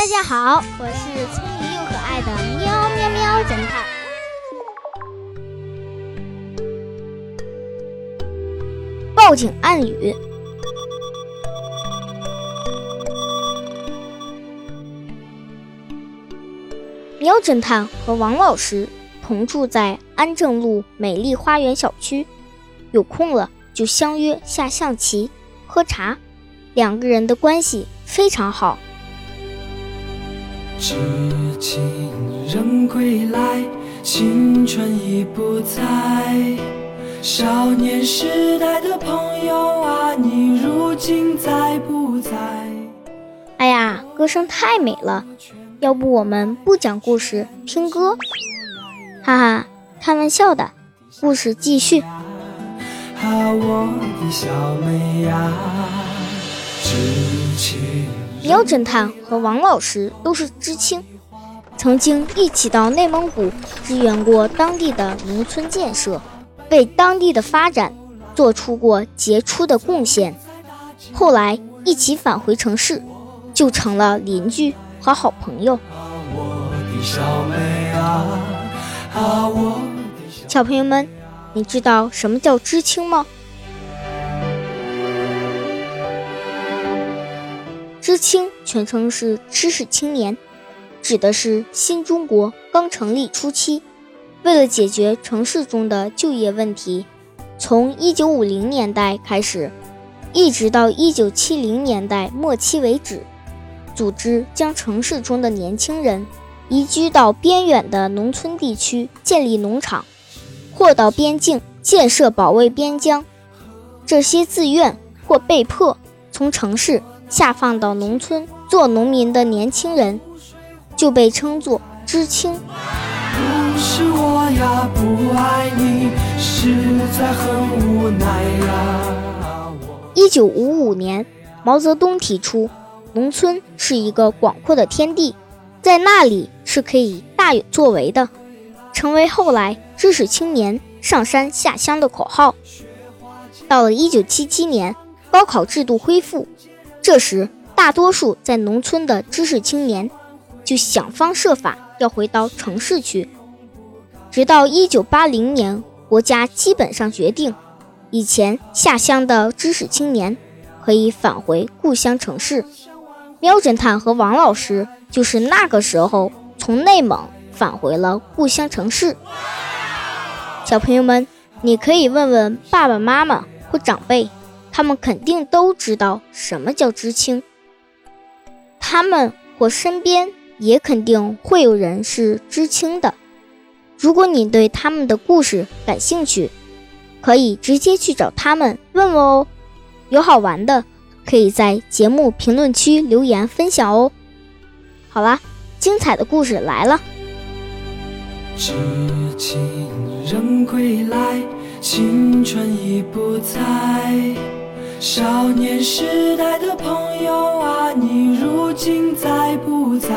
大家好，我是聪明又可爱的喵喵喵侦探。报警暗语：喵侦探和王老师同住在安正路美丽花园小区，有空了就相约下象棋、喝茶，两个人的关系非常好。知情人归来，青春已不在。少年时代的朋友啊，你如今在不在？哎呀，歌声太美了，要不我们不讲故事，听歌？哈哈，开玩笑的，故事继续。啊，我的小妹呀，知情。喵侦探和王老师都是知青，曾经一起到内蒙古支援过当地的农村建设，为当地的发展做出过杰出的贡献。后来一起返回城市，就成了邻居和好朋友。小朋友们，你知道什么叫知青吗？知青全称是知识青年，指的是新中国刚成立初期，为了解决城市中的就业问题，从1950年代开始，一直到1970年代末期为止，组织将城市中的年轻人移居到边远的农村地区建立农场，或到边境建设保卫边疆。这些自愿或被迫从城市。下放到农村做农民的年轻人，就被称作知青。不是我呀，不爱你，实在很无奈呀。一九五五年，毛泽东提出，农村是一个广阔的天地，在那里是可以大有作为的，成为后来知识青年上山下乡的口号。到了一九七七年，高考制度恢复。这时，大多数在农村的知识青年就想方设法要回到城市去。直到1980年，国家基本上决定，以前下乡的知识青年可以返回故乡城市。喵侦探和王老师就是那个时候从内蒙返回了故乡城市。小朋友们，你可以问问爸爸妈妈或长辈。他们肯定都知道什么叫知青，他们或身边也肯定会有人是知青的。如果你对他们的故事感兴趣，可以直接去找他们问问哦。有好玩的，可以在节目评论区留言分享哦。好啦，精彩的故事来了。知青人归来，青春已不在。少年时代的朋友啊，你如今在不在？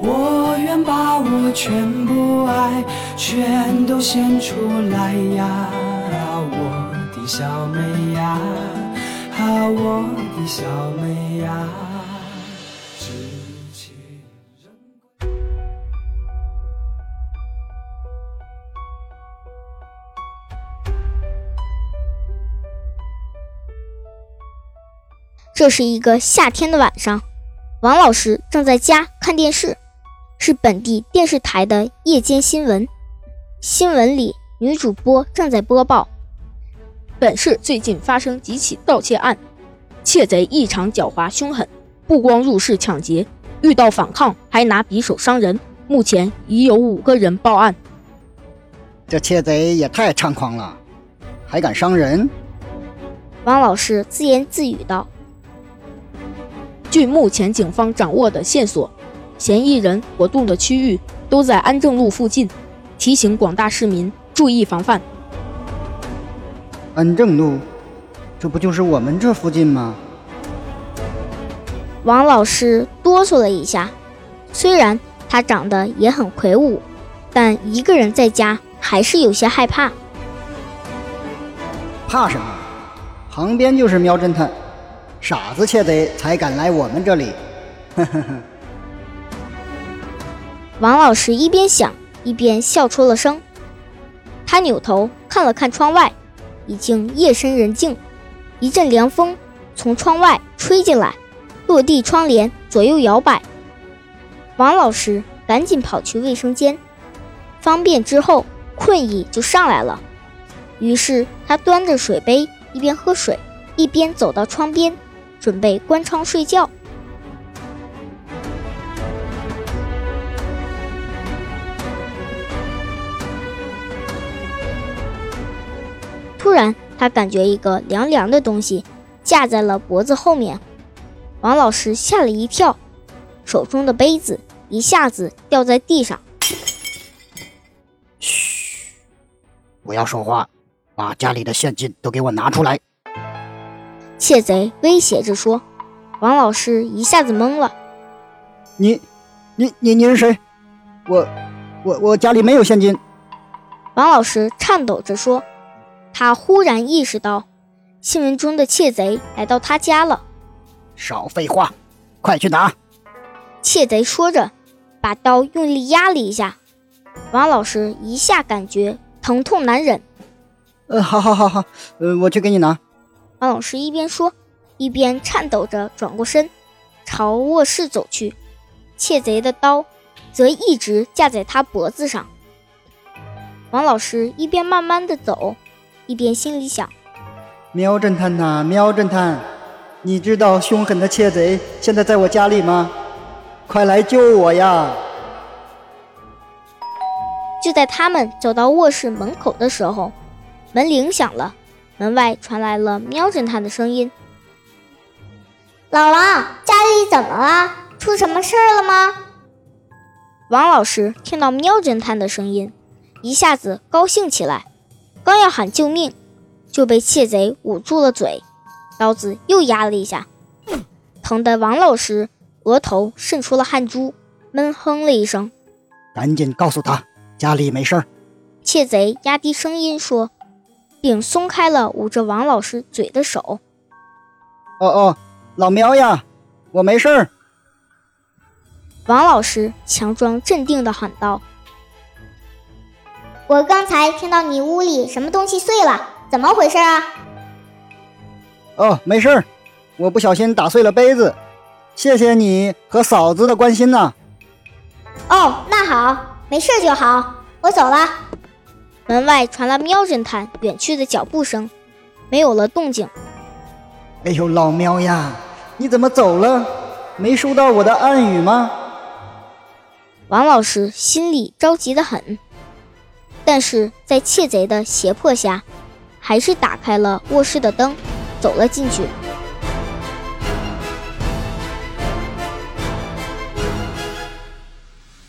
我愿把我全部爱全都献出来呀，我的小妹呀，啊，我的小妹呀。这是一个夏天的晚上，王老师正在家看电视，是本地电视台的夜间新闻。新闻里，女主播正在播报：本市最近发生几起盗窃案，窃贼异常狡猾凶狠，不光入室抢劫，遇到反抗还拿匕首伤人。目前已有五个人报案。这窃贼也太猖狂了，还敢伤人！王老师自言自语道。据目前警方掌握的线索，嫌疑人活动的区域都在安政路附近，提醒广大市民注意防范。安正路，这不就是我们这附近吗？王老师哆嗦了一下，虽然他长得也很魁梧，但一个人在家还是有些害怕。怕什么？旁边就是喵侦探。傻子窃贼才敢来我们这里，呵呵呵。王老师一边想一边笑出了声。他扭头看了看窗外，已经夜深人静，一阵凉风从窗外吹进来，落地窗帘左右摇摆。王老师赶紧跑去卫生间，方便之后困意就上来了，于是他端着水杯一边喝水一边走到窗边，准备关窗睡觉。突然，他感觉一个凉凉的东西架在了脖子后面，王老师吓了一跳，手中的杯子一下子掉在地上。嘘，不要说话，把家里的现金都给我拿出来！窃贼威胁着说。王老师一下子懵了：“你、你、你、你是谁？我、我、我家里没有现金。”王老师颤抖着说。他忽然意识到，新闻中的窃贼来到他家了。少废话，快去拿！窃贼说着，把刀用力压了一下。王老师一下感觉疼痛难忍。呃，好好好好，呃，我去给你拿。王老师一边说，一边颤抖着转过身，朝卧室走去。窃贼的刀则一直架在他脖子上。王老师一边慢慢的走。一边心里想：“喵侦探呐，喵侦探，你知道凶狠的窃贼现在在我家里吗？快来救我呀！”就在他们走到卧室门口的时候，门铃响了，门外传来了喵侦探的声音：“老王，家里怎么了？出什么事儿了吗？”王老师听到喵侦探的声音，一下子高兴起来。刚要喊救命，就被窃贼捂住了嘴，刀子又压了一下，疼得王老师额头渗出了汗珠，闷哼了一声：“赶紧告诉他家里没事儿。”窃贼压低声音说，并松开了捂着王老师嘴的手。“哦哦，老苗呀，我没事儿。”王老师强装镇定的喊道。我刚才听到你屋里什么东西碎了，怎么回事啊？哦，没事儿，我不小心打碎了杯子。谢谢你和嫂子的关心呐。哦，那好，没事就好，我走了。门外传来喵侦探远去的脚步声，没有了动静。哎呦，老喵呀，你怎么走了？没收到我的暗语吗？王老师心里着急的很。但是在窃贼的胁迫下，还是打开了卧室的灯，走了进去。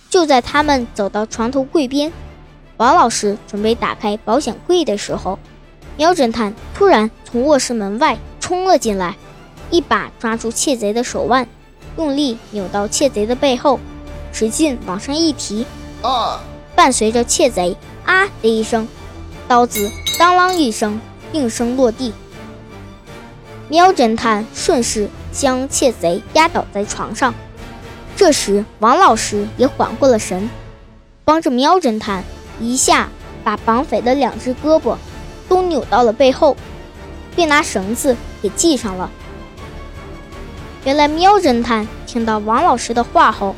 就在他们走到床头柜边，王老师准备打开保险柜的时候，喵侦探突然从卧室门外冲了进来，一把抓住窃贼的手腕，用力扭到窃贼的背后，使劲往上一提，啊！伴随着窃贼。啊的一声，刀子当啷一声应声落地。喵侦探顺势将窃贼压倒在床上。这时，王老师也缓过了神，帮着喵侦探一下把绑匪的两只胳膊都扭到了背后，并拿绳子给系上了。原来，喵侦探听到王老师的话后，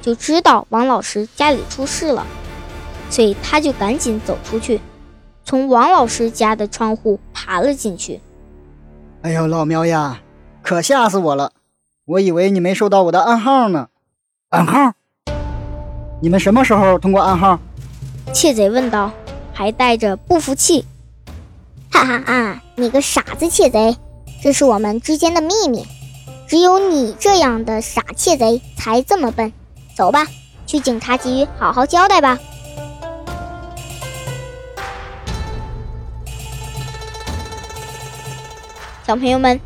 就知道王老师家里出事了。所以他就赶紧走出去，从王老师家的窗户爬了进去。哎呦，老喵呀，可吓死我了！我以为你没收到我的暗号呢。暗号？你们什么时候通过暗号？窃贼问道，还带着不服气。哈哈哈！你个傻子窃贼，这是我们之间的秘密，只有你这样的傻窃贼才这么笨。走吧，去警察局好好交代吧。小朋友们，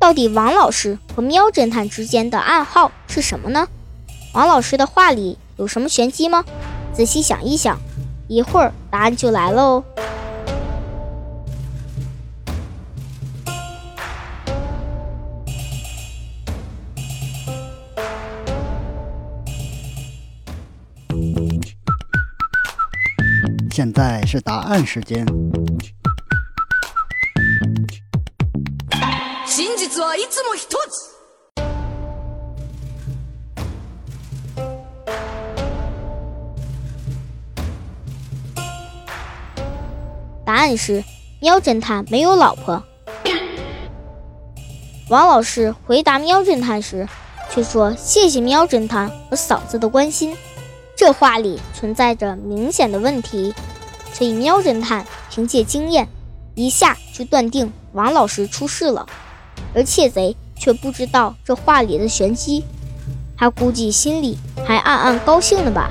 到底王老师和喵侦探之间的暗号是什么呢？王老师的话里有什么玄机吗？仔细想一想，一会儿答案就来了哦。现在是答案时间。真。答案是喵侦探没有老婆。王老师回答喵侦探时，却说：“谢谢喵侦探和嫂子的关心。”这话里存在着明显的问题，所以喵侦探凭借经验，一下就断定王老师出事了，而窃贼却不知道这话里的玄机，他估计心里还暗暗高兴呢吧。